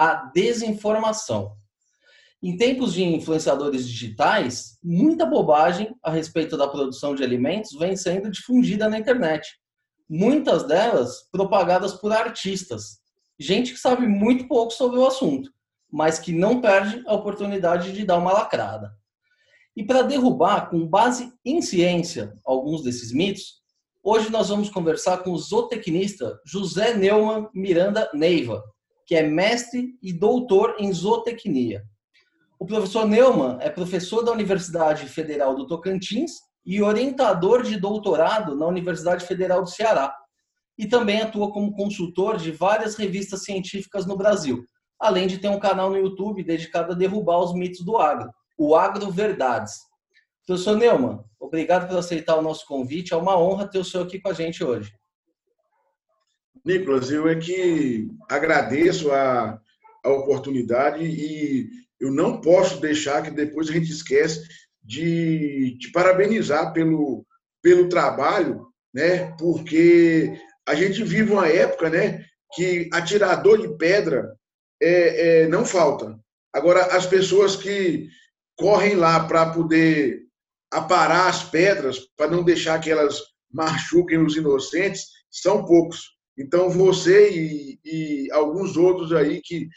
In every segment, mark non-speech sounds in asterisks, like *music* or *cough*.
a desinformação. Em tempos de influenciadores digitais, muita bobagem a respeito da produção de alimentos vem sendo difundida na internet. Muitas delas propagadas por artistas, gente que sabe muito pouco sobre o assunto, mas que não perde a oportunidade de dar uma lacrada. E para derrubar, com base em ciência, alguns desses mitos, hoje nós vamos conversar com o zootecnista José Neumann Miranda Neiva, que é mestre e doutor em zootecnia. O professor Neumann é professor da Universidade Federal do Tocantins e orientador de doutorado na Universidade Federal do Ceará. E também atua como consultor de várias revistas científicas no Brasil, além de ter um canal no YouTube dedicado a derrubar os mitos do agro o Agro Verdades. Professor Neumann, obrigado por aceitar o nosso convite. É uma honra ter o senhor aqui com a gente hoje. Nicolas, eu é que agradeço a, a oportunidade e eu não posso deixar que depois a gente esquece de te parabenizar pelo, pelo trabalho, né? Porque a gente vive uma época, né? Que atirador de pedra é, é, não falta. Agora, as pessoas que correm lá para poder aparar as pedras, para não deixar que elas machuquem os inocentes, são poucos. Então, você e, e alguns outros aí que,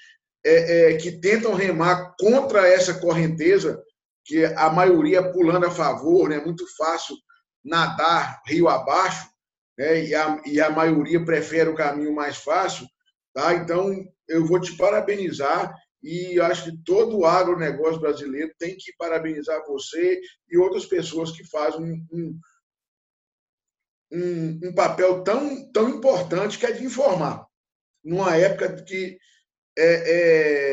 é, é, que tentam remar contra essa correnteza, que a maioria pulando a favor, né? muito fácil nadar rio abaixo, né? e, a, e a maioria prefere o caminho mais fácil. Tá? Então, eu vou te parabenizar e acho que todo o agronegócio brasileiro tem que parabenizar você e outras pessoas que fazem um, um, um papel tão, tão importante que é de informar. Numa época que é,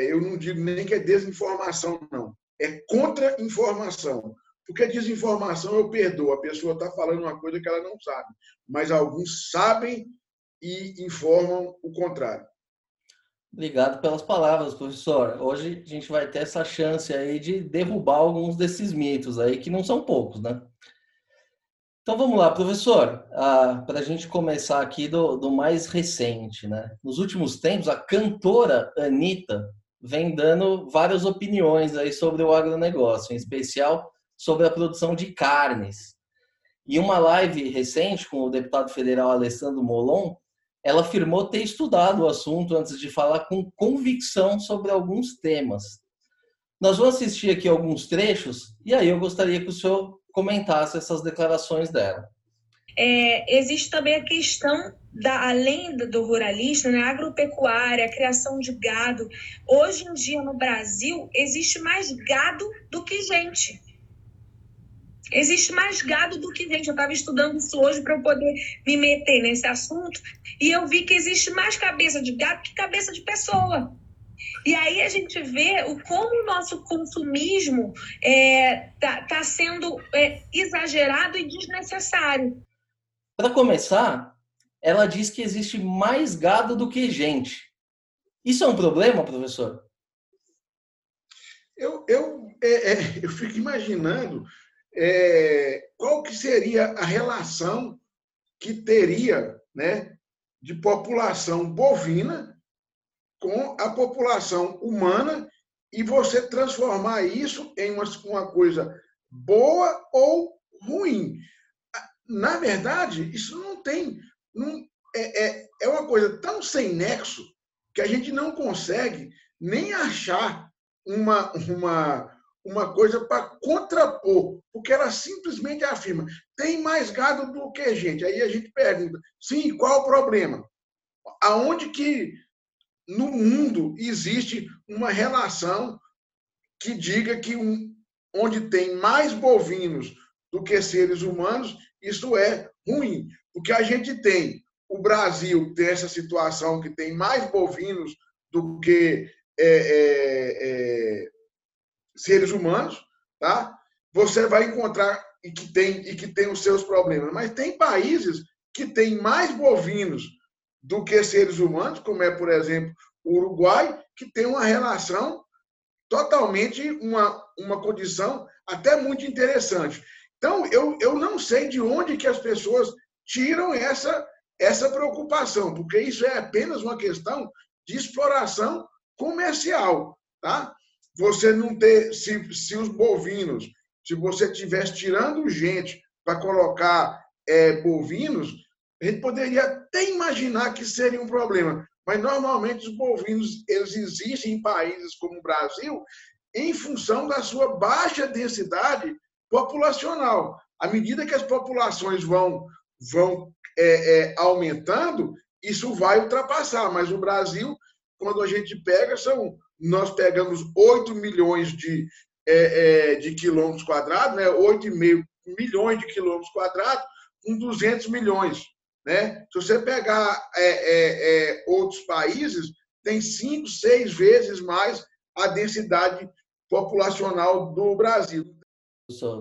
é, eu não digo nem que é desinformação, não. É contra-informação. Porque desinformação eu perdoo. A pessoa está falando uma coisa que ela não sabe. Mas alguns sabem e informam o contrário. Obrigado pelas palavras, professor. Hoje a gente vai ter essa chance aí de derrubar alguns desses mitos aí, que não são poucos, né? Então vamos lá, professor, ah, para a gente começar aqui do, do mais recente, né? Nos últimos tempos, a cantora Anitta vem dando várias opiniões aí sobre o agronegócio, em especial sobre a produção de carnes. E uma live recente com o deputado federal Alessandro Molon, ela afirmou ter estudado o assunto antes de falar com convicção sobre alguns temas. Nós vamos assistir aqui alguns trechos e aí eu gostaria que o senhor comentasse essas declarações dela. É, existe também a questão da além do ruralista, né, agropecuária, criação de gado. Hoje em dia no Brasil existe mais gado do que gente. Existe mais gado do que gente. Eu estava estudando isso hoje para eu poder me meter nesse assunto e eu vi que existe mais cabeça de gado que cabeça de pessoa. E aí a gente vê o como o nosso consumismo está é, tá, tá sendo é, exagerado e desnecessário. Para começar, ela diz que existe mais gado do que gente. Isso é um problema, professor? Eu, eu, é, é *laughs* eu fico imaginando é, qual que seria a relação que teria né, de população bovina com a população humana e você transformar isso em uma, uma coisa boa ou ruim. Na verdade, isso não tem. Não, é, é, é uma coisa tão sem nexo que a gente não consegue nem achar uma, uma, uma coisa para contrapor, porque ela simplesmente afirma: tem mais gado do que gente. Aí a gente pergunta: sim, qual o problema? Aonde que no mundo existe uma relação que diga que um, onde tem mais bovinos do que seres humanos, isso é ruim, porque a gente tem o Brasil tem essa situação que tem mais bovinos do que é, é, é, seres humanos, tá? Você vai encontrar e que tem e que tem os seus problemas. Mas tem países que têm mais bovinos do que seres humanos, como é, por exemplo, o Uruguai, que tem uma relação totalmente uma, uma condição até muito interessante. Então, eu, eu não sei de onde que as pessoas tiram essa, essa preocupação, porque isso é apenas uma questão de exploração comercial, tá? Você não ter, se, se os bovinos, se você estivesse tirando gente para colocar é, bovinos, a gente poderia até imaginar que seria um problema. Mas normalmente os bovinos eles existem em países como o Brasil em função da sua baixa densidade populacional. À medida que as populações vão, vão é, é, aumentando, isso vai ultrapassar. Mas o Brasil, quando a gente pega, são nós pegamos 8 milhões de, é, é de quilômetros quadrados, né? 8,5 milhões de quilômetros quadrados, com 200 milhões. Né? Se você pegar é, é, é, outros países, tem cinco, seis vezes mais a densidade populacional do Brasil.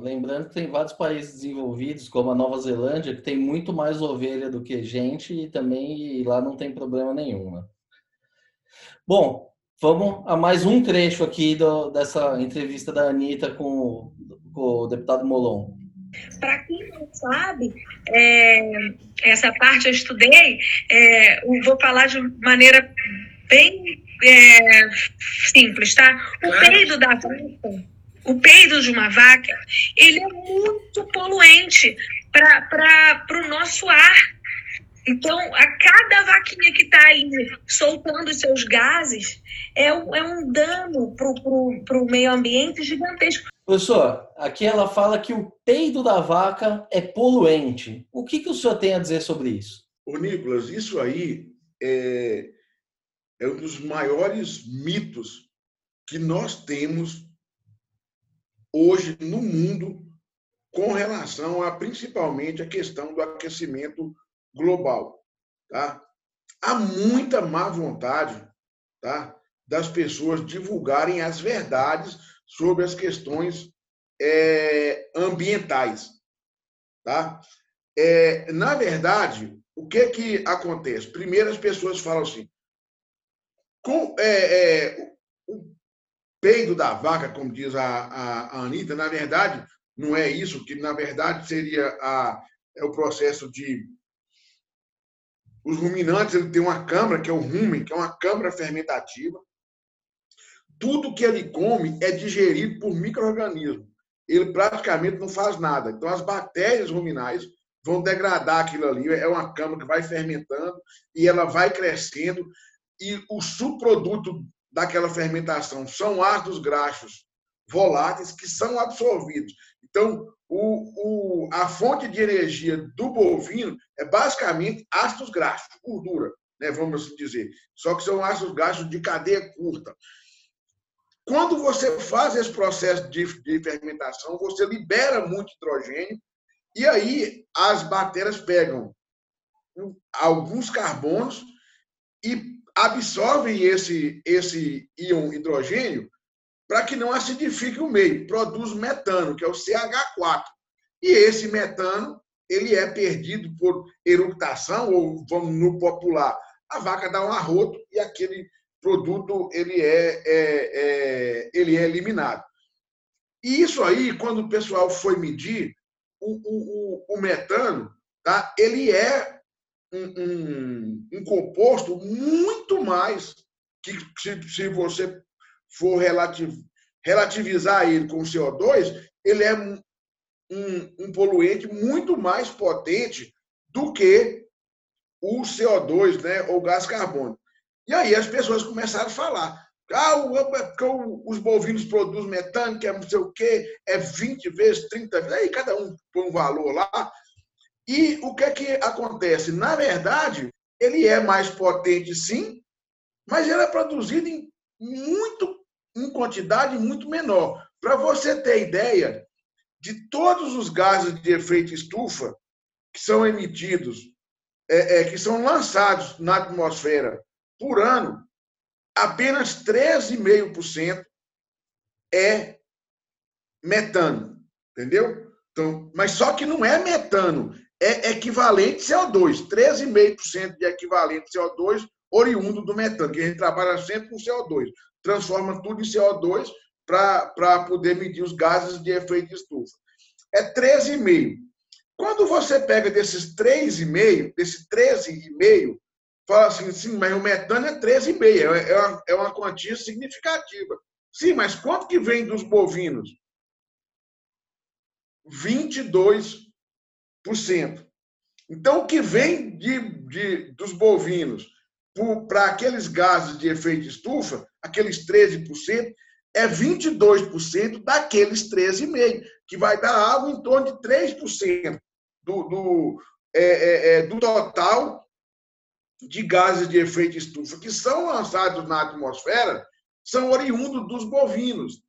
Lembrando que tem vários países desenvolvidos, como a Nova Zelândia, que tem muito mais ovelha do que gente e também lá não tem problema nenhum. Né? Bom, vamos a mais um trecho aqui do, dessa entrevista da Anitta com, com o deputado Molon. Para quem não sabe, é, essa parte eu estudei, é, vou falar de maneira bem é, simples, tá? O peido da vaca, o peido de uma vaca, ele é muito poluente para o nosso ar. Então, a cada vaquinha que está ali soltando seus gases é um, é um dano para o meio ambiente gigantesco. Professor, aqui ela fala que o peido da vaca é poluente. O que, que o senhor tem a dizer sobre isso? Ô, Nicolas, isso aí é, é um dos maiores mitos que nós temos hoje no mundo com relação a principalmente a questão do aquecimento global, tá? Há muita má vontade, tá? Das pessoas divulgarem as verdades sobre as questões é, ambientais. Tá? É, na verdade, o que que acontece? Primeiro, as pessoas falam assim, com, é, é, o peido da vaca, como diz a, a, a Anitta, na verdade, não é isso, que na verdade seria a, é o processo de. Os ruminantes ele tem uma câmara, que é o rumen, que é uma câmara fermentativa, tudo que ele come é digerido por micro-organismos. Ele praticamente não faz nada. Então, as bactérias ruminais vão degradar aquilo ali. É uma cama que vai fermentando e ela vai crescendo. E o subproduto daquela fermentação são ácidos graxos voláteis que são absorvidos. Então, o, o, a fonte de energia do bovino é basicamente ácidos graxos, gordura, né, vamos assim dizer. Só que são ácidos graxos de cadeia curta. Quando você faz esse processo de, de fermentação, você libera muito hidrogênio e aí as bactérias pegam alguns carbonos e absorvem esse, esse íon hidrogênio para que não acidifique o meio. Produz metano, que é o CH4. E esse metano ele é perdido por eructação, ou vamos no popular, a vaca dá um arroto e aquele produto ele é, é, é, ele é eliminado. E isso aí, quando o pessoal foi medir, o, o, o metano, tá? ele é um, um, um, composto muito mais que se, se você for relativ, relativizar ele com o CO2, ele é um, um poluente muito mais potente do que o CO2, né, ou gás carbônico. E aí as pessoas começaram a falar. Ah, os bovinos produzem metano, que é não sei o quê, é 20 vezes, 30 vezes. Aí cada um põe um valor lá. E o que é que acontece? Na verdade, ele é mais potente, sim, mas ele é produzido em muito em quantidade muito menor. Para você ter ideia de todos os gases de efeito estufa que são emitidos, é, é, que são lançados na atmosfera por ano, apenas 13,5% é metano, entendeu? Então, mas só que não é metano, é equivalente CO2, 13,5% de equivalente CO2 oriundo do metano, que a gente trabalha sempre com CO2, transforma tudo em CO2 para poder medir os gases de efeito de estufa. É 13,5. Quando você pega desses 3,5, desse 13,5, fala assim, sim, mas o metano é 13,5, é, é, uma, é uma quantia significativa. Sim, mas quanto que vem dos bovinos? 22%. Então, o que vem de, de dos bovinos para aqueles gases de efeito de estufa, aqueles 13%, é 22% daqueles 13,5%, que vai dar algo em torno de 3% do, do, é, é, é, do total de gases de efeito estufa que são lançados na atmosfera são oriundos dos bovinos.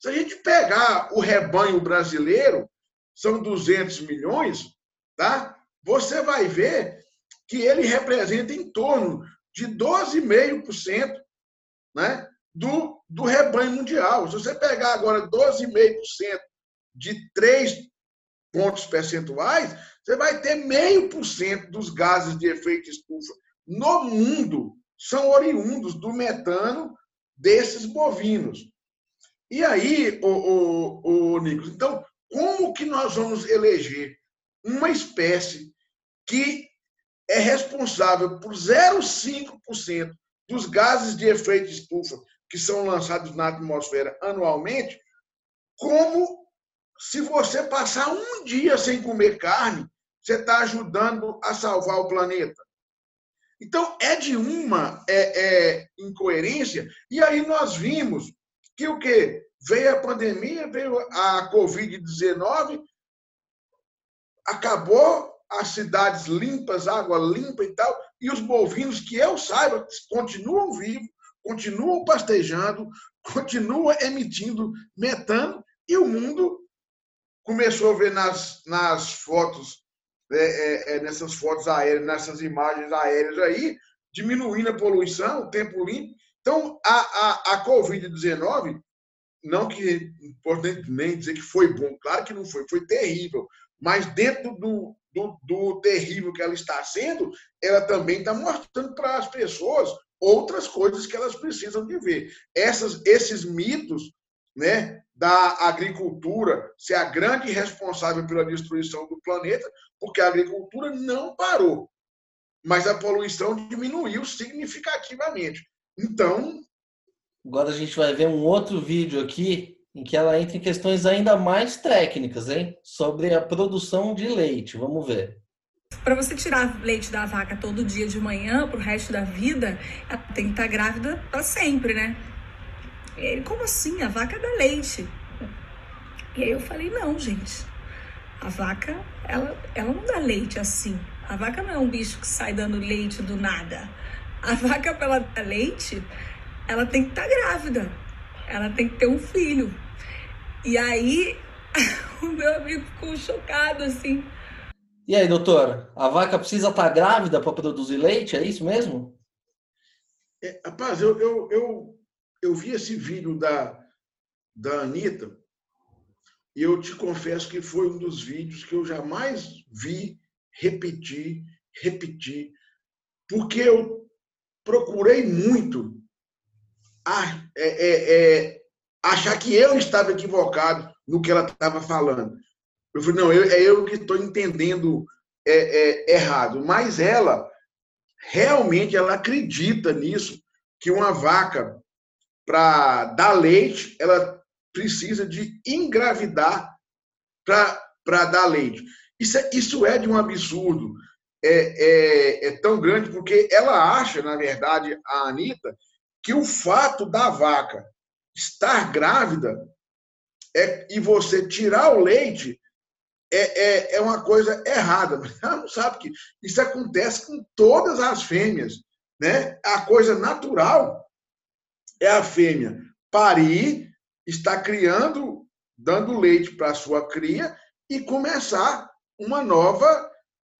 Se a gente pegar o rebanho brasileiro, são 200 milhões, tá? Você vai ver que ele representa em torno de 12,5% né, do, do rebanho mundial. Se você pegar agora 12,5% de 3 pontos percentuais, você vai ter meio por cento dos gases de efeito estufa no mundo são oriundos do metano desses bovinos. E aí, o, o, o Nicolas, então, como que nós vamos eleger uma espécie que é responsável por 0,5% dos gases de efeito estufa que são lançados na atmosfera anualmente, como se você passar um dia sem comer carne, você está ajudando a salvar o planeta. Então, é de uma é, é, incoerência, e aí nós vimos que o quê? Veio a pandemia, veio a Covid-19, acabou as cidades limpas, água limpa e tal, e os bovinos, que eu saiba, continuam vivos, continuam pastejando, *laughs* continuam emitindo metano, e o mundo começou a ver nas, nas fotos, é, é, é, nessas fotos aéreas, nessas imagens aéreas aí, diminuindo a poluição, o tempo limpo. Então, a, a, a Covid-19, não que importante nem dizer que foi bom, claro que não foi, foi terrível, mas dentro do, do, do terrível que ela está sendo, ela também está mostrando para as pessoas outras coisas que elas precisam de ver. Essas, esses mitos né, da agricultura ser a grande responsável pela destruição do planeta, porque a agricultura não parou, mas a poluição diminuiu significativamente. Então. Agora a gente vai ver um outro vídeo aqui em que ela entra em questões ainda mais técnicas, hein? Sobre a produção de leite. Vamos ver. Para você tirar leite da vaca todo dia de manhã, para o resto da vida, ela tem que estar tá grávida para sempre, né? E ele, como assim? A vaca dá leite. E aí eu falei, não, gente. A vaca, ela, ela não dá leite assim. A vaca não é um bicho que sai dando leite do nada. A vaca, para ela dar leite, ela tem que estar tá grávida ela tem que ter um filho. E aí *laughs* o meu amigo ficou chocado assim. E aí, doutora, a vaca precisa estar tá grávida para produzir leite? É isso mesmo? É, rapaz, eu, eu, eu, eu vi esse vídeo da, da Anitta e eu te confesso que foi um dos vídeos que eu jamais vi repetir, repetir, porque eu procurei muito a, é, é, é, achar que eu estava equivocado no que ela estava falando. Eu falei, não, eu, é eu que estou entendendo é, é, errado. Mas ela, realmente, ela acredita nisso, que uma vaca, para dar leite, ela precisa de engravidar para dar leite. Isso é, isso é de um absurdo. É, é, é, tão grande porque ela acha, na verdade, a Anitta, que o fato da vaca estar grávida é, e você tirar o leite é, é, é uma coisa errada. Ela não sabe que isso acontece com todas as fêmeas. Né? A coisa natural é a fêmea parir, estar criando, dando leite para a sua cria e começar uma nova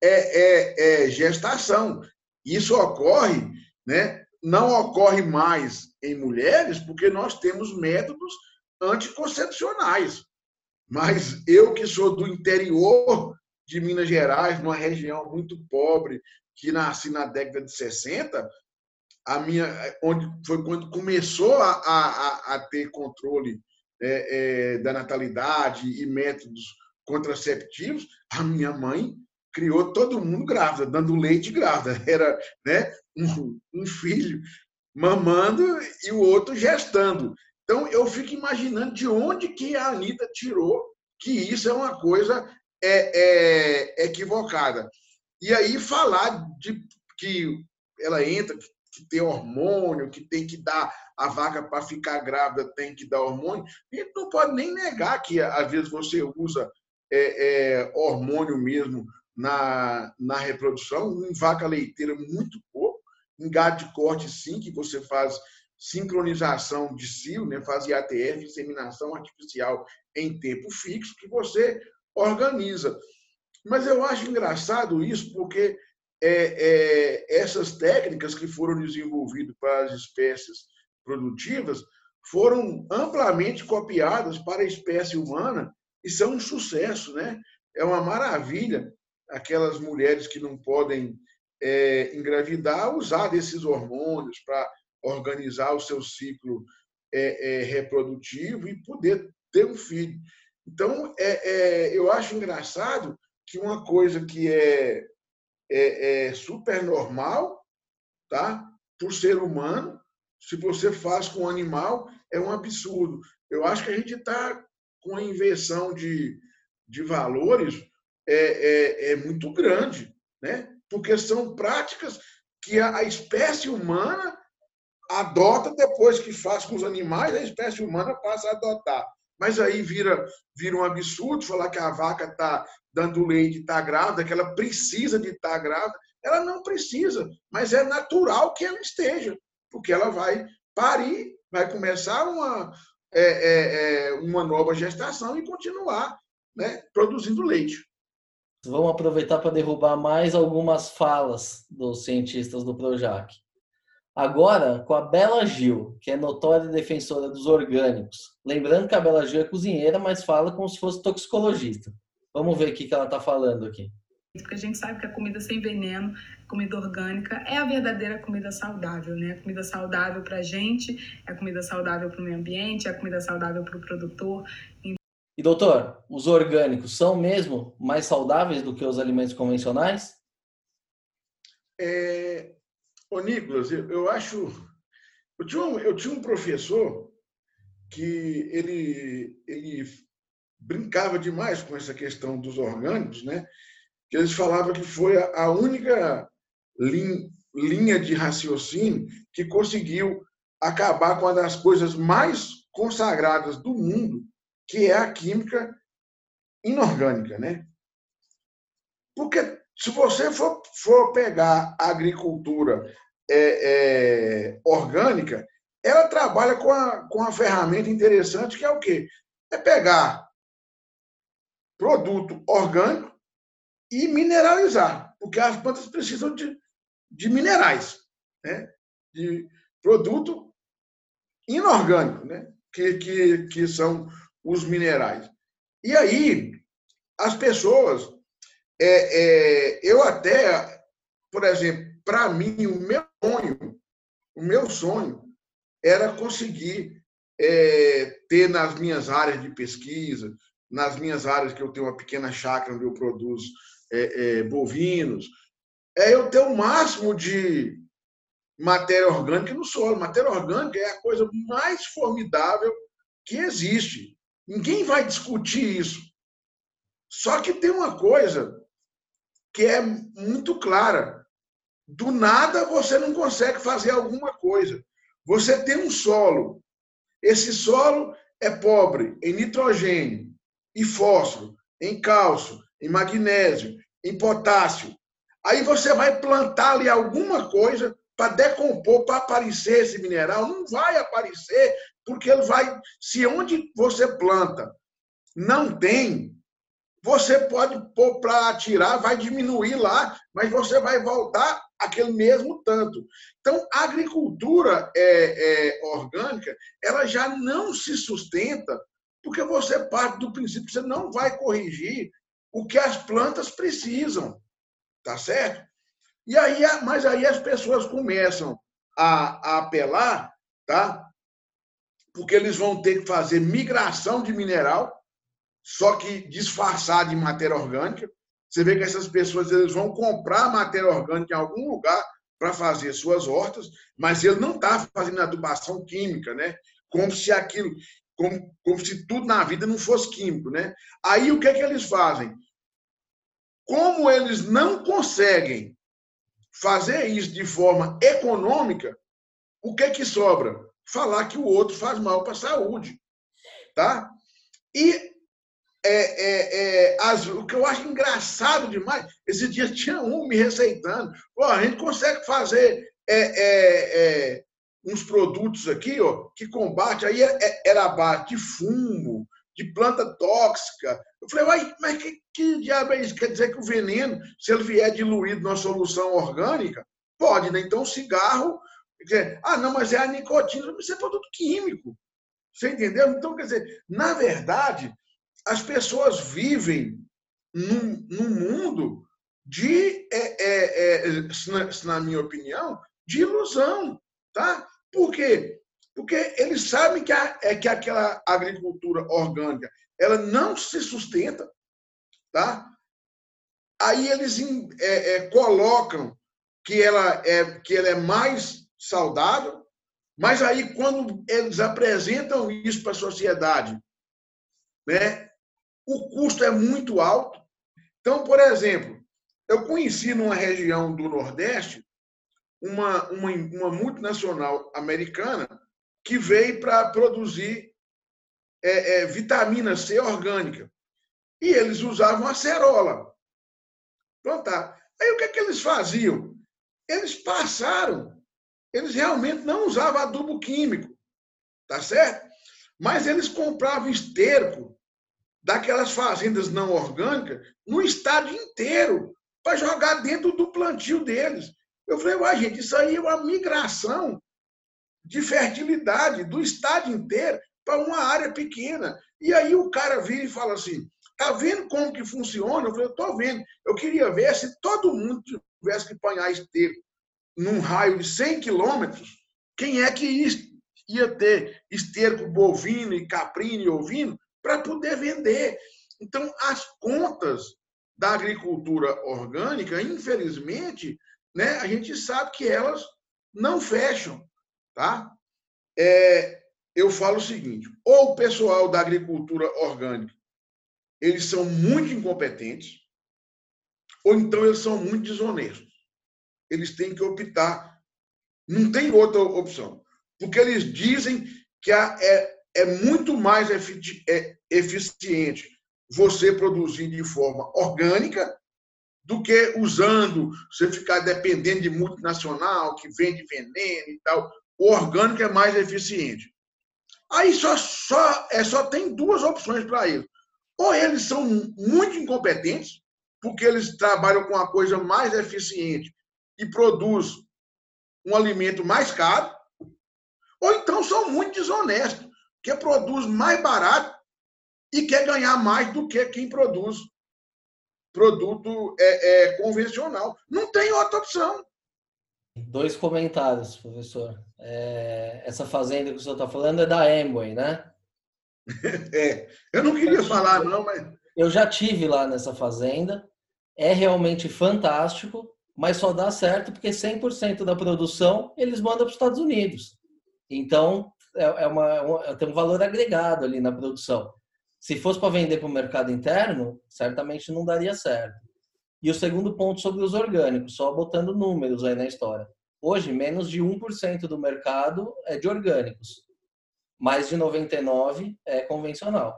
é, é, é, gestação. Isso ocorre né, não ocorre mais em mulheres porque nós temos métodos anticoncepcionais. Mas eu que sou do interior de Minas Gerais, numa região muito pobre, que nasci na década de 60, a minha, onde foi quando começou a, a, a ter controle é, é, da natalidade e métodos contraceptivos, a minha mãe criou todo mundo grávida, dando leite grávida. *laughs* Era né, um, um filho mamando e o outro gestando. Então, eu fico imaginando de onde que a Anitta tirou que isso é uma coisa é, é, equivocada. E aí falar de que ela entra, que tem hormônio, que tem que dar a vaca para ficar grávida, tem que dar hormônio. Gente não pode nem negar que às vezes você usa é, é, hormônio mesmo na, na reprodução, em vaca leiteira muito pouco, em gado de corte sim, que você faz sincronização de cio, né, faz IATF, inseminação artificial em tempo fixo, que você organiza. Mas eu acho engraçado isso, porque é, é, essas técnicas que foram desenvolvidas para as espécies produtivas foram amplamente copiadas para a espécie humana e são um sucesso, né? É uma maravilha aquelas mulheres que não podem é, engravidar usar desses hormônios para organizar o seu ciclo é, é, reprodutivo e poder ter um filho. Então, é, é, eu acho engraçado que uma coisa que é, é, é super normal, tá? por ser humano, se você faz com um animal, é um absurdo. Eu acho que a gente está com a inversão de, de valores é, é, é, muito grande, né? porque são práticas que a, a espécie humana adota depois que faz com os animais, a espécie humana passa a adotar. Mas aí vira, vira um absurdo falar que a vaca está dando leite, está grávida, que ela precisa de estar tá grávida. Ela não precisa, mas é natural que ela esteja, porque ela vai parir, vai começar uma, é, é, é, uma nova gestação e continuar né, produzindo leite. Vamos aproveitar para derrubar mais algumas falas dos cientistas do Projac. Agora, com a Bela Gil, que é notória defensora dos orgânicos. Lembrando que a Bela Gil é cozinheira, mas fala como se fosse toxicologista. Vamos ver o que ela está falando aqui. Porque a gente sabe que a comida sem veneno, comida orgânica, é a verdadeira comida saudável, né? A comida saudável para a gente, é a comida saudável para o meio ambiente, é a comida saudável para o produtor. E doutor, os orgânicos são mesmo mais saudáveis do que os alimentos convencionais? É, Ô, Nicolas, eu, eu acho. Eu tinha, um, eu tinha um professor que ele, ele brincava demais com essa questão dos orgânicos, né? Que eles falavam que foi a única linha, de raciocínio que conseguiu acabar com uma das coisas mais consagradas do mundo, que é a química inorgânica, né? Porque se você for, for pegar a agricultura é, é, orgânica, ela trabalha com a, com a ferramenta interessante que é o quê? É pegar produto orgânico e mineralizar, porque as plantas precisam de, de minerais, né? de produto inorgânico, né? que, que, que são os minerais. E aí, as pessoas é, é, eu até, por exemplo, para mim, o meu sonho, o meu sonho era conseguir é, ter nas minhas áreas de pesquisa, nas minhas áreas que eu tenho uma pequena chácara onde eu produzo é, é, bovinos, é eu ter o máximo de matéria orgânica no solo. Matéria orgânica é a coisa mais formidável que existe. Ninguém vai discutir isso. Só que tem uma coisa que é muito clara. Do nada você não consegue fazer alguma coisa. Você tem um solo. Esse solo é pobre em nitrogênio, em fósforo, em cálcio, em magnésio, em potássio. Aí você vai plantar ali alguma coisa para decompor, para aparecer esse mineral. Não vai aparecer, porque ele vai. Se onde você planta não tem, você pode pôr para tirar, vai diminuir lá, mas você vai voltar aquele mesmo tanto. Então, a agricultura é, é, orgânica, ela já não se sustenta, porque você parte do princípio que você não vai corrigir o que as plantas precisam, tá certo? E aí, mas aí as pessoas começam a, a apelar, tá? Porque eles vão ter que fazer migração de mineral, só que disfarçar de matéria orgânica. Você vê que essas pessoas eles vão comprar matéria orgânica em algum lugar para fazer suas hortas, mas ele não está fazendo adubação química, né? Como se aquilo, como, como se tudo na vida não fosse químico, né? Aí o que é que eles fazem? Como eles não conseguem fazer isso de forma econômica, o que é que sobra? Falar que o outro faz mal para a saúde, tá? E é, é, é, as, o que eu acho engraçado demais, esse dia tinha um me receitando. Pô, a gente consegue fazer é, é, é, uns produtos aqui ó, que combate, aí era a base de fumo, de planta tóxica. Eu falei, Uai, mas que, que diabo é isso? Quer dizer que o veneno, se ele vier diluído numa solução orgânica, pode, né? Então, cigarro. Dizer, ah, não, mas é a nicotina, isso é produto químico. Você entendeu? Então, quer dizer, na verdade, as pessoas vivem num, num mundo de, é, é, é, na, na, minha opinião, de ilusão. Tá? Por quê? Porque eles sabem que, a, é, que aquela agricultura orgânica ela não se sustenta. Tá? Aí eles é, é, colocam que ela, é, que ela é mais saudável, mas aí quando eles apresentam isso para a sociedade, né, o custo é muito alto. Então, por exemplo, eu conheci numa região do Nordeste uma, uma, uma multinacional americana que veio para produzir é, é, vitamina C orgânica. E eles usavam acerola. Pronto, tá. Aí o que, é que eles faziam? Eles passaram. Eles realmente não usavam adubo químico, tá certo? Mas eles compravam esterco daquelas fazendas não orgânicas no estado inteiro para jogar dentro do plantio deles. Eu falei, uai, gente, isso aí é uma migração de fertilidade do estado inteiro para uma área pequena. E aí o cara vira e fala assim: tá vendo como que funciona? Eu falei, eu tô vendo. Eu queria ver se todo mundo tivesse que apanhar esterco num raio de 100 quilômetros, quem é que ia ter esterco bovino e caprino e ovino para poder vender. Então, as contas da agricultura orgânica, infelizmente, né, a gente sabe que elas não fecham. Tá? É, eu falo o seguinte: ou o pessoal da agricultura orgânica eles são muito incompetentes, ou então eles são muito desonestos. Eles têm que optar. Não tem outra opção. Porque eles dizem que é, é muito mais é, eficiente você produzir de forma orgânica do que usando, você ficar dependendo de multinacional que vende veneno e tal. O orgânico é mais eficiente. Aí só, só, é, só tem duas opções para isso. Ou eles são muito incompetentes, porque eles trabalham com a coisa mais eficiente e produz um alimento mais caro, ou então são muito desonestos, que produz mais barato e quer ganhar mais do que quem produz produto é, é, convencional. Não tem outra opção. Dois comentários, professor. É, essa fazenda que o senhor está falando é da Amway, né? *laughs* É, eu não queria falar, não, mas. Eu já tive lá nessa fazenda. É realmente fantástico, mas só dá certo porque 100% da produção eles mandam para os Estados Unidos. Então, é, é uma, é tem um valor agregado ali na produção. Se fosse para vender para o mercado interno, certamente não daria certo. E o segundo ponto sobre os orgânicos, só botando números aí na história. Hoje, menos de 1% do mercado é de orgânicos. Mais de 99% é convencional.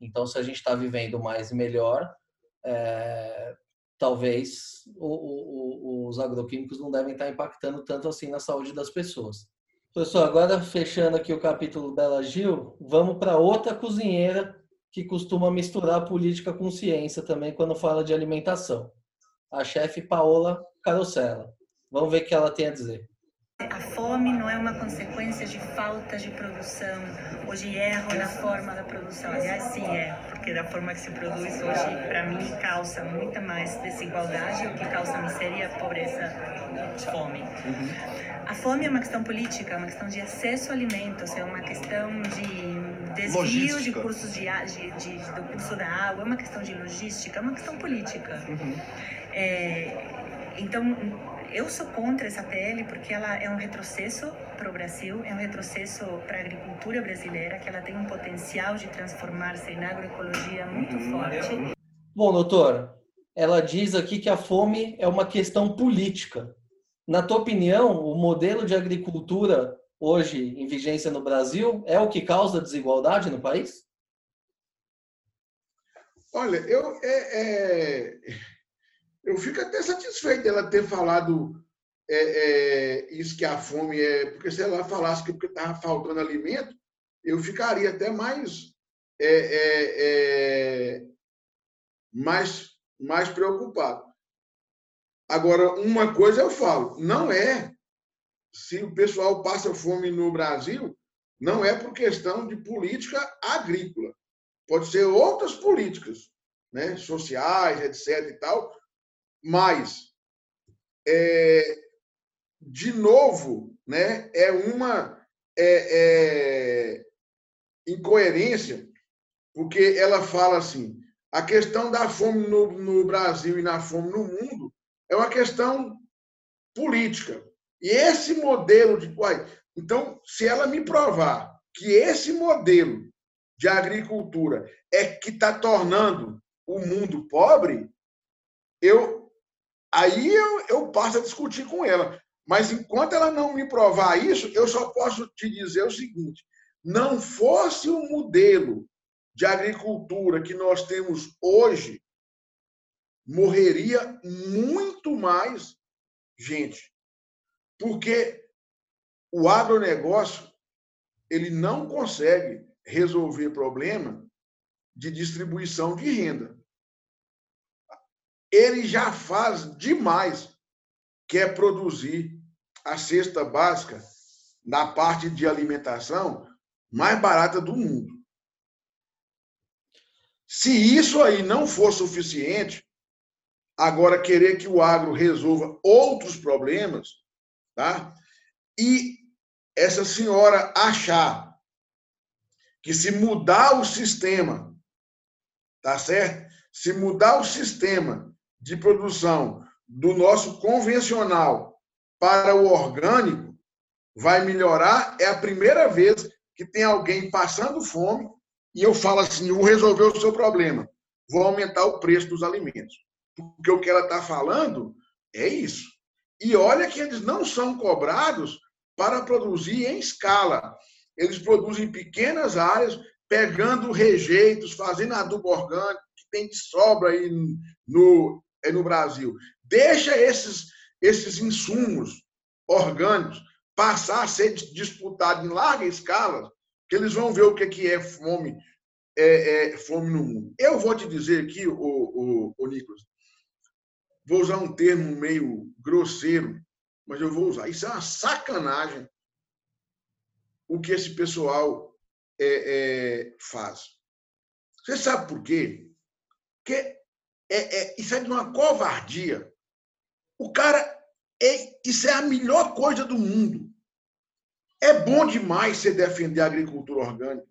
Então, se a gente está vivendo mais e melhor, é, talvez o, o, os agroquímicos não devem estar impactando tanto assim na saúde das pessoas. Pessoal, agora fechando aqui o capítulo Bela Gil, vamos para outra cozinheira que costuma misturar política com ciência também quando fala de alimentação. A chefe Paola Carosella. Vamos ver o que ela tem a dizer. A fome não é uma consequência de falta de produção ou de erro na forma da produção. Aliás, sim é, porque da forma que se produz hoje, para mim, causa muita mais desigualdade, o que causa miséria, pobreza, fome. A fome é uma questão política, é uma questão de acesso a alimentos, é uma questão de desvio logística. de cursos de, de, de, do curso da água, é uma questão de logística, é uma questão política. Uhum. É, então, eu sou contra essa PL porque ela é um retrocesso para o Brasil, é um retrocesso para a agricultura brasileira, que ela tem um potencial de transformar-se em agroecologia muito uhum. forte. Bom, doutor, ela diz aqui que a fome é uma questão política. Na tua opinião, o modelo de agricultura hoje em vigência no Brasil é o que causa desigualdade no país? Olha, eu é, é eu fico até satisfeito dela ter falado é, é, isso que a fome é. Porque se ela falasse que estava faltando alimento, eu ficaria até mais, é, é, mais, mais preocupado. Agora, uma coisa eu falo, não é se o pessoal passa fome no Brasil, não é por questão de política agrícola. Pode ser outras políticas, né, sociais, etc. e tal, mas, é, de novo, né, é uma é, é, incoerência, porque ela fala assim: a questão da fome no, no Brasil e na fome no mundo é uma questão política. E esse modelo de. Então, se ela me provar que esse modelo de agricultura é que está tornando o mundo pobre, eu Aí eu, eu passo a discutir com ela. Mas enquanto ela não me provar isso, eu só posso te dizer o seguinte: não fosse o modelo de agricultura que nós temos hoje, morreria muito mais gente. Porque o agronegócio ele não consegue resolver problema de distribuição de renda ele já faz demais, que é produzir a cesta básica na parte de alimentação mais barata do mundo. Se isso aí não for suficiente, agora querer que o agro resolva outros problemas, tá? E essa senhora achar que se mudar o sistema, tá certo? Se mudar o sistema de produção do nosso convencional para o orgânico vai melhorar. É a primeira vez que tem alguém passando fome e eu falo assim: vou resolver o seu problema, vou aumentar o preço dos alimentos. Porque o que ela está falando é isso. E olha que eles não são cobrados para produzir em escala. Eles produzem em pequenas áreas, pegando rejeitos, fazendo adubo orgânico, que tem de sobra aí no, é no Brasil. Deixa esses, esses insumos orgânicos passar a ser disputados em larga escala, que eles vão ver o que é fome, é, é fome no mundo. Eu vou te dizer aqui, o, o, o Nicolas, vou usar um termo meio grosseiro, mas eu vou usar. Isso é uma sacanagem o que esse pessoal é, é, faz. Você sabe por quê? Porque é, é, isso é de uma covardia. O cara, é, isso é a melhor coisa do mundo. É bom demais você defender a agricultura orgânica.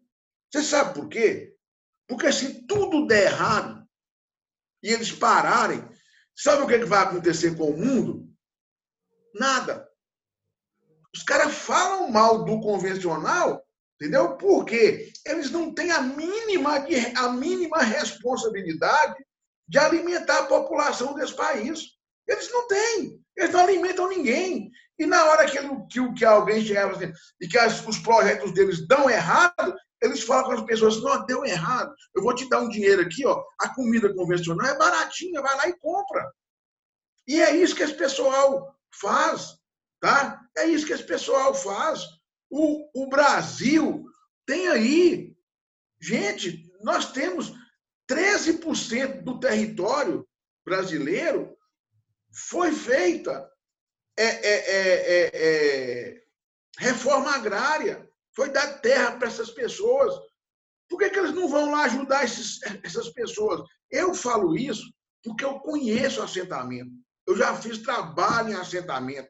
Você sabe por quê? Porque se tudo der errado e eles pararem, sabe o que, é que vai acontecer com o mundo? Nada. Os caras falam mal do convencional, entendeu? Porque eles não têm a mínima, a mínima responsabilidade de alimentar a população desse país. Eles não têm, eles não alimentam ninguém. E na hora que, que, que alguém chega assim, e que as, os projetos deles dão errado, eles falam com as pessoas, não, deu errado, eu vou te dar um dinheiro aqui, ó, a comida convencional é baratinha, vai lá e compra. E é isso que esse pessoal faz, tá? É isso que esse pessoal faz. O, o Brasil tem aí, gente, nós temos 13% do território brasileiro foi feita é, é, é, é, reforma agrária, foi dar terra para essas pessoas. Por que, que eles não vão lá ajudar esses, essas pessoas? Eu falo isso porque eu conheço assentamento. Eu já fiz trabalho em assentamento.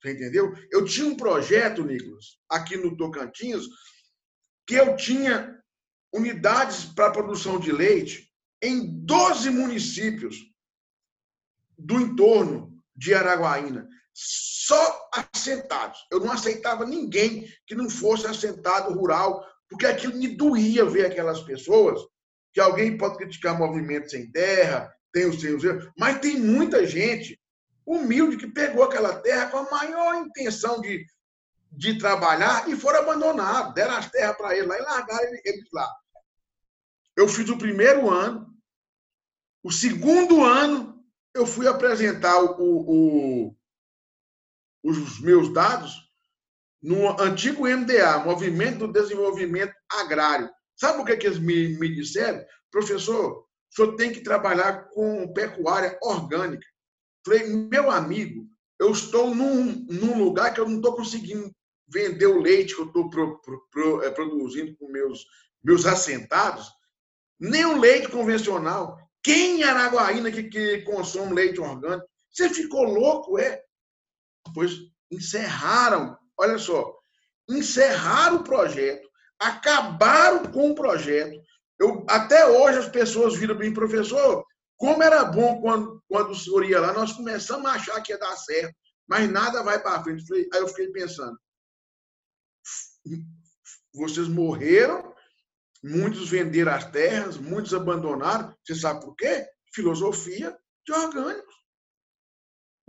Você entendeu? Eu tinha um projeto, Nicolas, aqui no Tocantins, que eu tinha unidades para produção de leite em 12 municípios do entorno de Araguaína, só assentados. Eu não aceitava ninguém que não fosse assentado rural, porque aquilo me doía ver aquelas pessoas, que alguém pode criticar movimento sem terra, tem os seus erros, mas tem muita gente humilde que pegou aquela terra com a maior intenção de, de trabalhar e foram abandonados, deram as terras para eles lá e largaram eles lá. Eu fiz o primeiro ano, o segundo ano eu fui apresentar o, o, os meus dados no antigo MDA, Movimento do Desenvolvimento Agrário. Sabe o que, que eles me, me disseram? Professor, o senhor tem que trabalhar com pecuária orgânica. Falei, meu amigo, eu estou num, num lugar que eu não estou conseguindo vender o leite que eu estou pro, pro, pro, é, produzindo com meus, meus assentados, nem o leite convencional. Quem em Araguaína que, que consome leite orgânico? Você ficou louco, é? Pois encerraram, olha só, encerraram o projeto, acabaram com o projeto. Eu, até hoje as pessoas viram para mim, professor, como era bom quando, quando o senhor ia lá, nós começamos a achar que ia dar certo, mas nada vai para frente. Aí eu fiquei pensando, vocês morreram, muitos venderam as terras, muitos abandonaram. Você sabe por quê? Filosofia de orgânicos.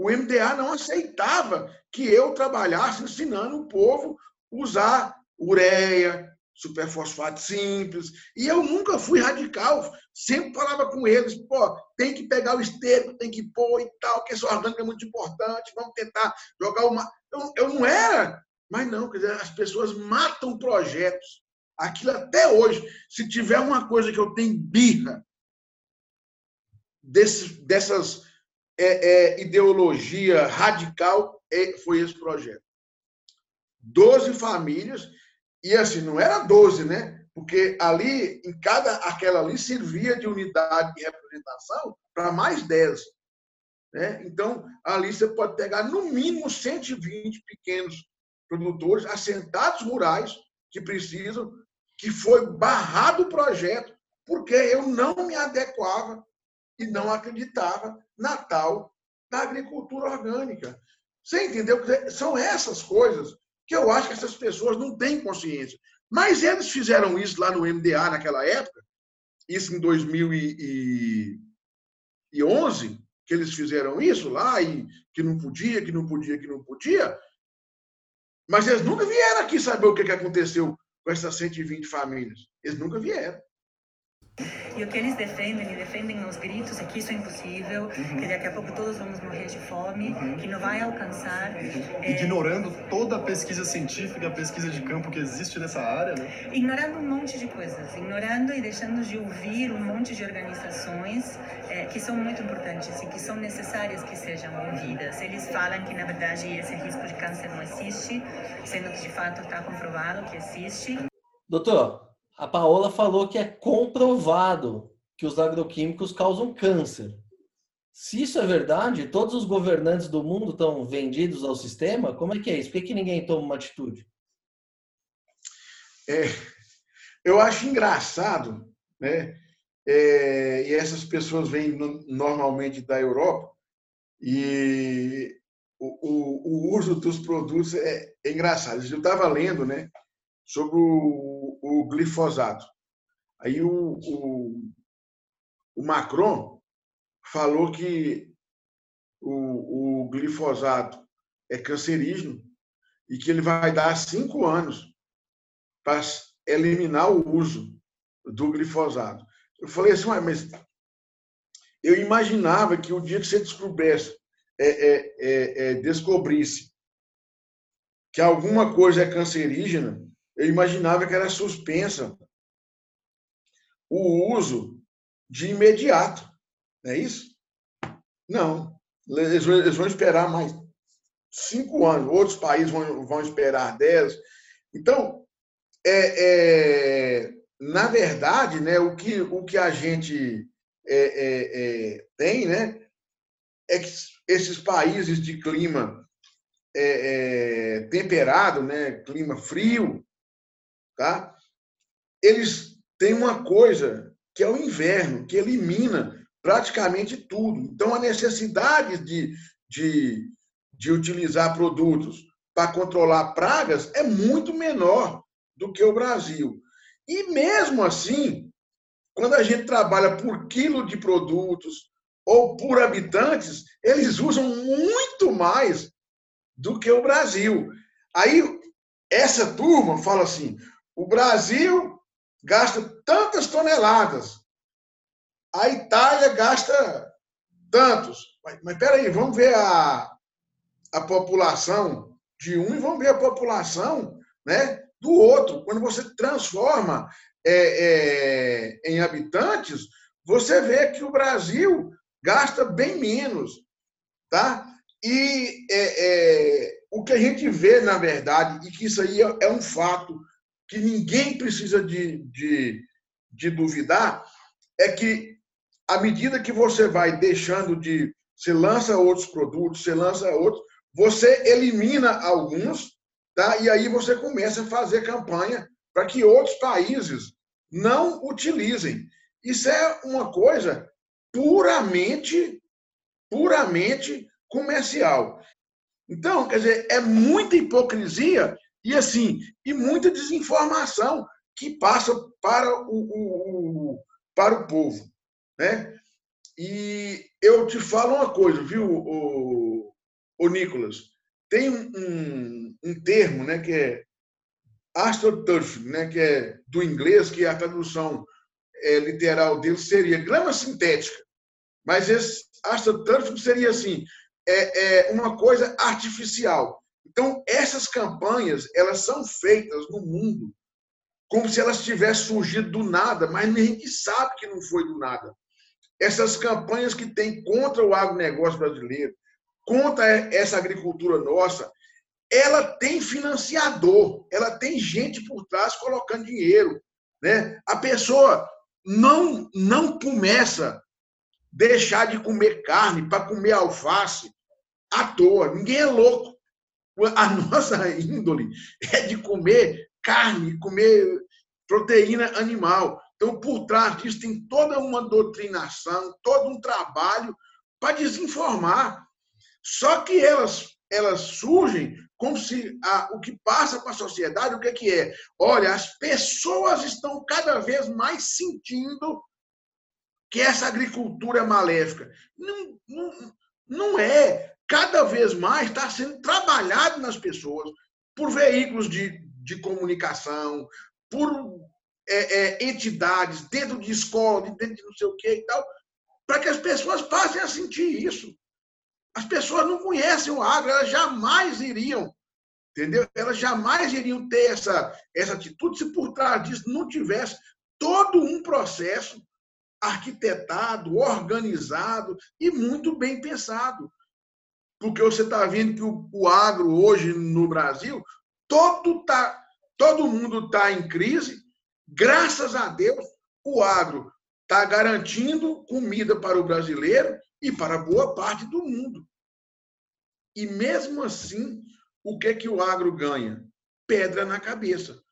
O MDA não aceitava que eu trabalhasse ensinando o povo usar ureia, superfosfato simples. E eu nunca fui radical. Sempre falava com eles, pô, tem que pegar o esterco, tem que pôr e tal, que esse orgânico é muito importante, vamos tentar jogar uma. Eu, eu não era, mas não, quer dizer, as pessoas matam projetos. Aquilo até hoje, se tiver uma coisa que eu tenho birra desse, dessas é, é, ideologia radical, foi esse projeto. Doze famílias e assim, não era 12, né? Porque ali, em cada aquela ali, servia de unidade de representação para mais 10. Né? Então, ali você pode pegar no mínimo 120 pequenos produtores assentados rurais que precisam, que foi barrado o projeto, porque eu não me adequava e não acreditava na tal da agricultura orgânica. Você entendeu? São essas coisas que eu acho que essas pessoas não têm consciência. Mas eles fizeram isso lá no MDA naquela época, isso em 2011, que eles fizeram isso lá e que não podia, que não podia, que não podia. Mas eles nunca vieram aqui saber o que aconteceu com essas 120 famílias. Eles nunca vieram. E o que eles defendem, e defendem aos gritos, é que isso é impossível, uhum. que daqui a pouco todos vamos morrer de fome, uhum. que não vai alcançar. É... Ignorando toda a pesquisa científica, a pesquisa de campo que existe nessa área, né? Ignorando um monte de coisas, ignorando e deixando de ouvir um monte de organizações é, que são muito importantes e que são necessárias que sejam ouvidas. Eles falam que, na verdade, esse risco de câncer não existe, sendo que, de fato, está comprovado que existe. Doutor, a Paola falou que é comprovado que os agroquímicos causam câncer. Se isso é verdade, todos os governantes do mundo estão vendidos ao sistema, como é que é isso? Por que, que ninguém toma uma atitude? É, eu acho engraçado, né? É, e essas pessoas vêm normalmente da Europa e o, o, o uso dos produtos é, é engraçado. Eu estava lendo, né? sobre o, o glifosato. Aí o, o, o, Macron falou que o, o glifosato é cancerígeno e que ele vai dar cinco anos para eliminar o uso do glifosato. Eu falei assim, mas eu imaginava que o dia que você descobrisse, é, é, é, é descobrisse que alguma coisa é cancerígena, eu imaginava que era suspensa o uso de imediato. Não é isso? Não. Eles, vão esperar mais cinco anos, outros países vão, esperar dez. Então, é, é, na verdade, né, o, que, o que a gente é, é, é tem né, é que esses países de clima é, temperado, né, clima frio, tá? eles têm uma coisa que é o inverno, que elimina praticamente tudo. Então, a necessidade de, de, de utilizar produtos para controlar pragas é muito menor do que o Brasil. E mesmo assim, quando a gente trabalha por quilo de produtos ou por habitantes, eles usam muito mais do que o Brasil. Aí essa turma fala assim: o Brasil gasta tantas toneladas, a Itália gasta tantos. Mas, mas peraí, vamos ver a, a população de um e vamos ver a população né, do outro. Quando você transforma é, é, em habitantes, você vê que o Brasil gasta bem menos. Tá? E é, é, o que a gente vê, na verdade, e que isso aí é, é um fato que ninguém precisa de, de, de duvidar, é que à medida que você vai deixando de. Você lança outros produtos, você lança outros, você elimina alguns, tá? e aí você começa a fazer campanha para que outros países não utilizem. Isso é uma coisa puramente, puramente comercial. Então, quer dizer, é muita hipocrisia e assim, e muita desinformação que passa para o, o, o para o povo. Né? E eu te falo uma coisa, viu, o, o Nicolas? Tem um, um termo né, que é astroturfing, né, que é do inglês, que a tradução é, literal dele seria grama sintética. Mas esse astroturfing seria assim, é, é uma coisa artificial. Então, essas campanhas, elas são feitas no mundo como se elas tivessem surgido do nada, mas gente sabe que não foi do nada essas campanhas que tem contra o agronegócio brasileiro, contra essa agricultura nossa, ela tem financiador, ela tem gente por trás colocando dinheiro. Né? A pessoa não, não começa a deixar de comer carne para comer alface à toa. Ninguém é louco. A *laughs* nossa índole é de comer carne, comer proteína animal. Então, por trás disso, tem toda uma doutrinação, todo um trabalho para desinformar. Só que elas, elas surgem como se a, o que passa para a sociedade, o que é que é? Olha, as pessoas estão cada vez mais sentindo que essa agricultura é maléfica. Não, não, não é. Cada vez mais está sendo trabalhado nas pessoas por veículos de, de comunicação, por é, é, entidades, dentro de escola, dentro de não sei o que e tal, para que as pessoas passem a sentir isso. As pessoas não conhecem o agro, elas jamais iriam, entendeu? Elas jamais iriam ter essa, essa atitude se por trás disso não tivesse todo um processo arquitetado, organizado e muito bem pensado. Porque você está vendo que o, o agro hoje no Brasil, todo, tá, todo mundo está em crise, Graças a Deus, o agro está garantindo comida para o brasileiro e para boa parte do mundo. E mesmo assim, o que é que o agro ganha? Pedra na cabeça.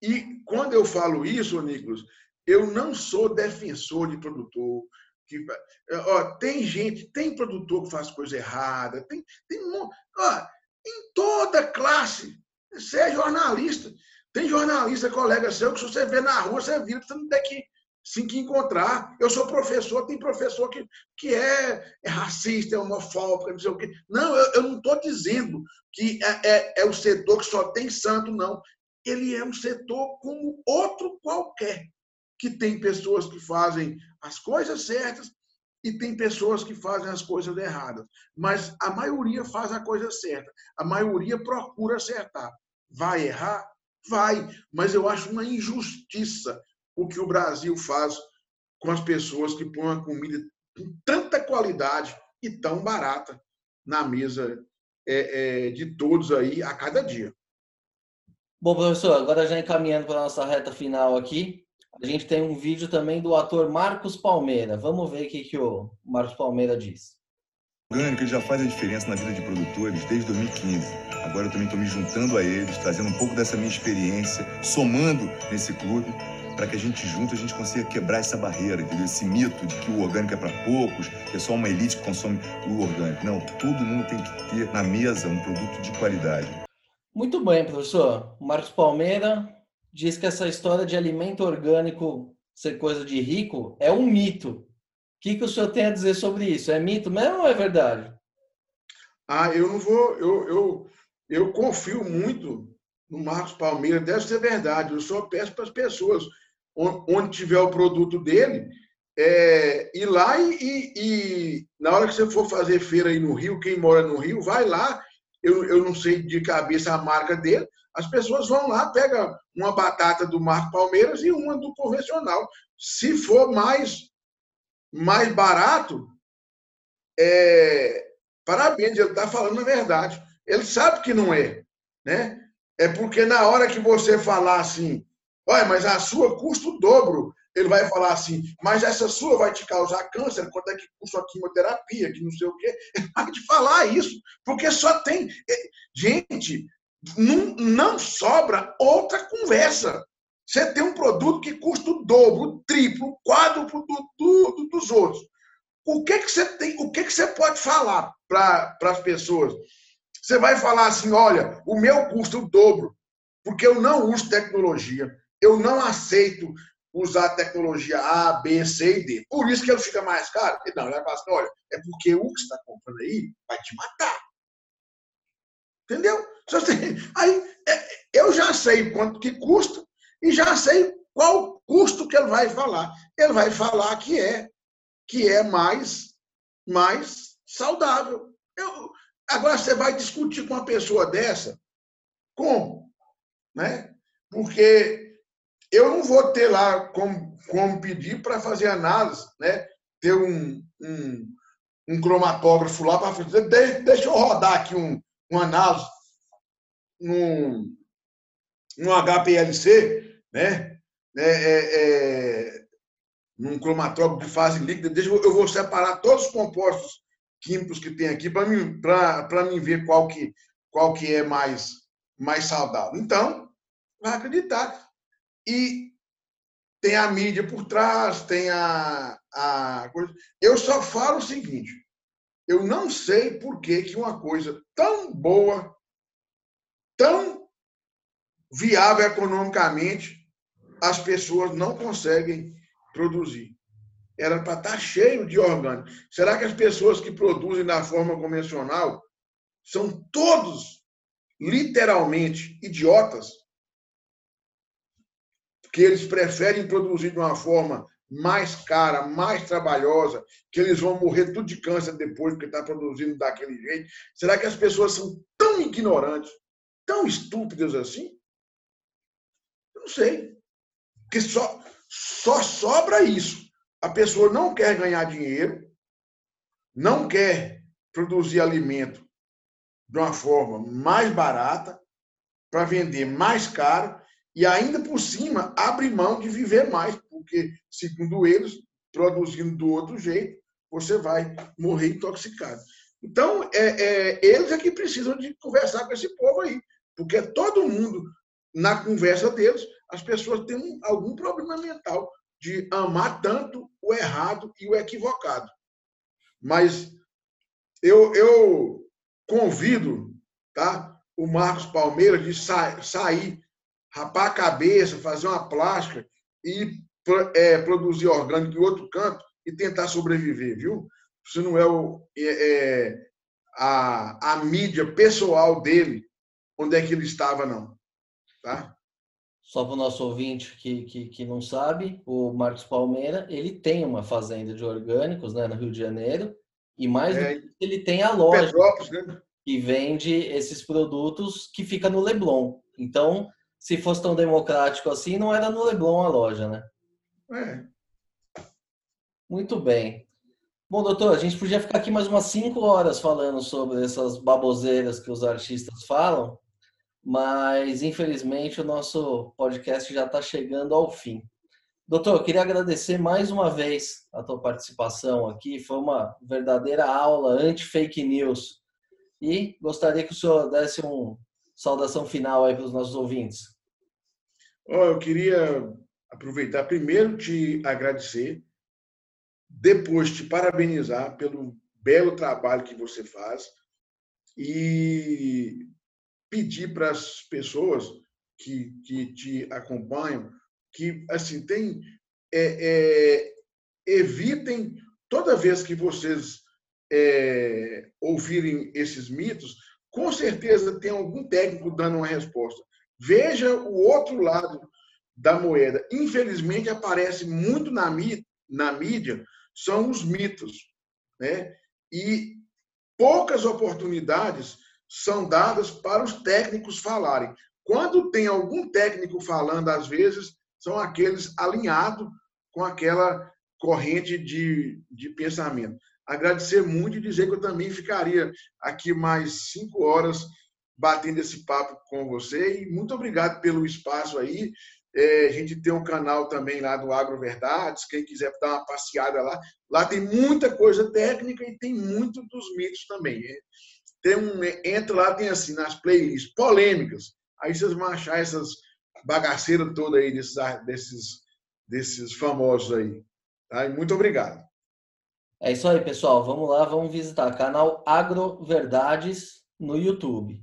E quando eu falo isso, Nicolas, eu não sou defensor de produtor. Que, ó, tem gente, tem produtor que faz coisa errada, tem, tem ó, em toda classe. Você é jornalista. Tem jornalista, colega seu, que se você vê na rua, você vira, você não tem que sim que encontrar. Eu sou professor, tem professor que, que é, é racista, é homofóbico, não sei o quê. Não, eu, eu não estou dizendo que é, é, é o setor que só tem santo, não. Ele é um setor como outro qualquer, que tem pessoas que fazem as coisas certas e tem pessoas que fazem as coisas erradas. Mas a maioria faz a coisa certa. A maioria procura acertar. Vai errar? Vai, mas eu acho uma injustiça o que o Brasil faz com as pessoas que põem uma comida com tanta qualidade e tão barata na mesa é, é, de todos aí a cada dia. Bom, professor, agora já encaminhando para a nossa reta final aqui, a gente tem um vídeo também do ator Marcos Palmeira. Vamos ver o que, que o Marcos Palmeira diz. Orgânico já faz a diferença na vida de produtores desde 2015. Agora eu também estou me juntando a eles, trazendo um pouco dessa minha experiência, somando nesse clube, para que a gente junto a gente consiga quebrar essa barreira, entendeu? esse mito de que o orgânico é para poucos, que é só uma elite que consome o orgânico. Não, todo mundo tem que ter na mesa um produto de qualidade. Muito bem, professor. Marcos Palmeira diz que essa história de alimento orgânico ser coisa de rico é um mito que, que o senhor tem a dizer sobre isso? É mito mesmo ou é verdade? Ah, eu não vou. Eu, eu, eu confio muito no Marcos Palmeira, deve ser verdade. Eu só peço para as pessoas, onde tiver o produto dele, é, ir lá e, e, e, na hora que você for fazer feira aí no Rio, quem mora no Rio, vai lá. Eu, eu não sei de cabeça a marca dele. As pessoas vão lá, pega uma batata do Marco Palmeiras e uma do convencional. Se for mais mais barato, é, parabéns, ele está falando a verdade. Ele sabe que não é. Né? É porque na hora que você falar assim, olha, mas a sua custa o dobro, ele vai falar assim, mas essa sua vai te causar câncer, quanto é que custa a quimioterapia, que não sei o quê. Ele vai te falar isso, porque só tem. É, gente, não, não sobra outra conversa. Você tem um produto que custa o dobro, o triplo, o quádruplo do, do, dos outros. O que, que você tem? O que, que você pode falar para as pessoas? Você vai falar assim: olha, o meu custa o dobro, porque eu não uso tecnologia, eu não aceito usar tecnologia A, B, C e D. Por isso que ele fica mais caro. Não, ele vai falar assim: olha, é porque o que você está comprando aí vai te matar. Entendeu? Aí é, eu já sei quanto que custa, e já sei qual custo que ele vai falar. Ele vai falar que é que é mais mais saudável. Eu, agora você vai discutir com uma pessoa dessa como, né? Porque eu não vou ter lá como, como pedir para fazer análise, né? Ter um, um, um cromatógrafo lá para fazer. Deixa eu rodar aqui um, um análise num, num HPLC né? É, é, é, num cromatógrafo de fase líquida, deixa, eu vou separar todos os compostos químicos que tem aqui para mim, mim ver qual que, qual que é mais, mais saudável. Então, vai acreditar. E tem a mídia por trás, tem a, a coisa. Eu só falo o seguinte: eu não sei por que, que uma coisa tão boa, tão viável economicamente, as pessoas não conseguem produzir. Era para estar tá cheio de orgânico. Será que as pessoas que produzem da forma convencional são todos literalmente idiotas? Que eles preferem produzir de uma forma mais cara, mais trabalhosa, que eles vão morrer tudo de câncer depois porque está produzindo daquele jeito? Será que as pessoas são tão ignorantes, tão estúpidas assim? Eu não sei. Porque só, só sobra isso. A pessoa não quer ganhar dinheiro, não quer produzir alimento de uma forma mais barata, para vender mais caro, e ainda por cima abre mão de viver mais, porque, segundo eles, produzindo do outro jeito, você vai morrer intoxicado. Então, é, é, eles é que precisam de conversar com esse povo aí, porque todo mundo, na conversa deles, as pessoas têm algum problema mental de amar tanto o errado e o equivocado. Mas eu, eu convido tá, o Marcos Palmeiras de sa sair, rapar a cabeça, fazer uma plástica e é, produzir orgânico em outro canto e tentar sobreviver, viu? Se não é, o, é, é a, a mídia pessoal dele, onde é que ele estava, não. Tá? Só para o nosso ouvinte que, que, que não sabe, o Marcos Palmeira, ele tem uma fazenda de orgânicos né, no Rio de Janeiro, e mais é, do que ele tem a loja né? que vende esses produtos que fica no Leblon. Então, se fosse tão democrático assim, não era no Leblon a loja, né? É. Muito bem. Bom, doutor, a gente podia ficar aqui mais umas cinco horas falando sobre essas baboseiras que os artistas falam, mas infelizmente o nosso podcast já está chegando ao fim. Doutor, eu queria agradecer mais uma vez a tua participação aqui. Foi uma verdadeira aula anti-fake news. E gostaria que o senhor desse uma saudação final aí para os nossos ouvintes. Oh, eu queria aproveitar primeiro te agradecer, depois te parabenizar pelo belo trabalho que você faz e pedir para as pessoas que, que te acompanham que assim tem é, é, evitem toda vez que vocês é, ouvirem esses mitos, com certeza tem algum técnico dando uma resposta. Veja o outro lado da moeda. Infelizmente aparece muito na mídia, na mídia são os mitos, né? E poucas oportunidades são dadas para os técnicos falarem. Quando tem algum técnico falando, às vezes, são aqueles alinhados com aquela corrente de, de pensamento. Agradecer muito e dizer que eu também ficaria aqui mais cinco horas batendo esse papo com você. E muito obrigado pelo espaço aí. É, a gente tem um canal também lá do Agro Verdades. Quem quiser dar uma passeada lá, lá tem muita coisa técnica e tem muito dos mitos também. Tem um, entra lá, tem assim, nas playlists polêmicas. Aí vocês vão achar essas bagaceira toda aí desses, desses, desses famosos aí. Tá? E muito obrigado. É isso aí, pessoal. Vamos lá, vamos visitar canal Agro Verdades no YouTube.